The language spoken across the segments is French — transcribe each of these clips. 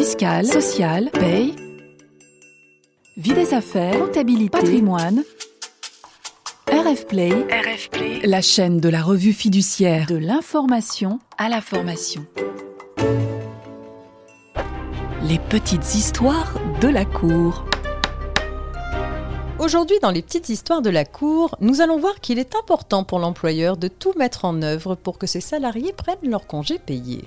fiscale, sociale, paye, vie des affaires, comptabilité, patrimoine. RF Play, RF Play, la chaîne de la revue fiduciaire de l'information à la formation. Les petites histoires de la cour. Aujourd'hui, dans les petites histoires de la cour, nous allons voir qu'il est important pour l'employeur de tout mettre en œuvre pour que ses salariés prennent leur congé payé.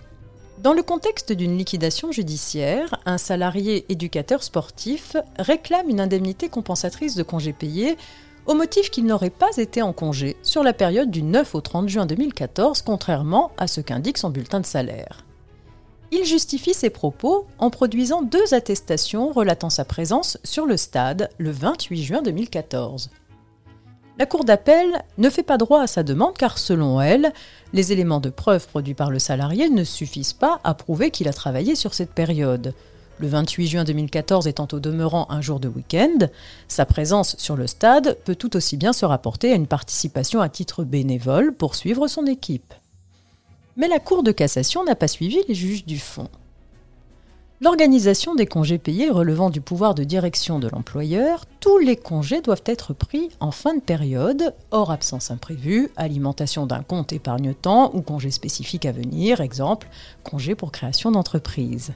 Dans le contexte d'une liquidation judiciaire, un salarié éducateur sportif réclame une indemnité compensatrice de congé payé au motif qu'il n'aurait pas été en congé sur la période du 9 au 30 juin 2014, contrairement à ce qu'indique son bulletin de salaire. Il justifie ses propos en produisant deux attestations relatant sa présence sur le stade le 28 juin 2014. La Cour d'appel ne fait pas droit à sa demande car selon elle, les éléments de preuve produits par le salarié ne suffisent pas à prouver qu'il a travaillé sur cette période. Le 28 juin 2014 étant au demeurant un jour de week-end, sa présence sur le stade peut tout aussi bien se rapporter à une participation à titre bénévole pour suivre son équipe. Mais la Cour de cassation n'a pas suivi les juges du fond. L'organisation des congés payés relevant du pouvoir de direction de l'employeur, tous les congés doivent être pris en fin de période, hors absence imprévue, alimentation d'un compte épargne-temps ou congé spécifique à venir, exemple, congé pour création d'entreprise.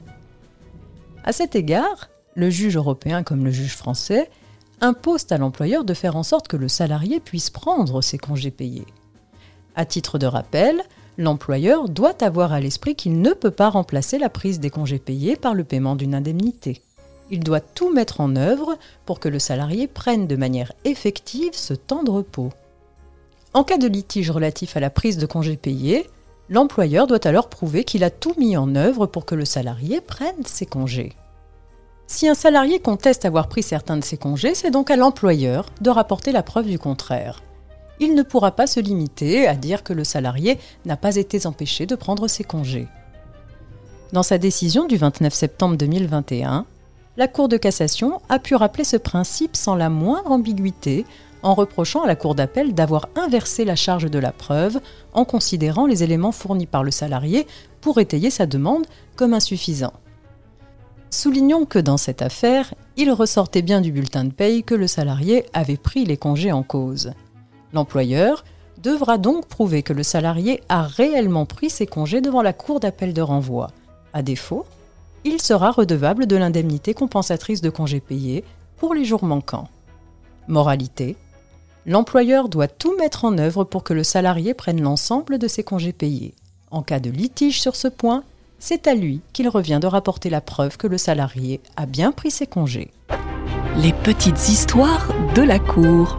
À cet égard, le juge européen comme le juge français imposent à l'employeur de faire en sorte que le salarié puisse prendre ses congés payés. À titre de rappel, l'employeur doit avoir à l'esprit qu'il ne peut pas remplacer la prise des congés payés par le paiement d'une indemnité. Il doit tout mettre en œuvre pour que le salarié prenne de manière effective ce temps de repos. En cas de litige relatif à la prise de congés payés, l'employeur doit alors prouver qu'il a tout mis en œuvre pour que le salarié prenne ses congés. Si un salarié conteste avoir pris certains de ses congés, c'est donc à l'employeur de rapporter la preuve du contraire il ne pourra pas se limiter à dire que le salarié n'a pas été empêché de prendre ses congés. Dans sa décision du 29 septembre 2021, la Cour de cassation a pu rappeler ce principe sans la moindre ambiguïté en reprochant à la Cour d'appel d'avoir inversé la charge de la preuve en considérant les éléments fournis par le salarié pour étayer sa demande comme insuffisants. Soulignons que dans cette affaire, il ressortait bien du bulletin de paye que le salarié avait pris les congés en cause. L'employeur devra donc prouver que le salarié a réellement pris ses congés devant la cour d'appel de renvoi. À défaut, il sera redevable de l'indemnité compensatrice de congés payés pour les jours manquants. Moralité L'employeur doit tout mettre en œuvre pour que le salarié prenne l'ensemble de ses congés payés. En cas de litige sur ce point, c'est à lui qu'il revient de rapporter la preuve que le salarié a bien pris ses congés. Les petites histoires de la Cour.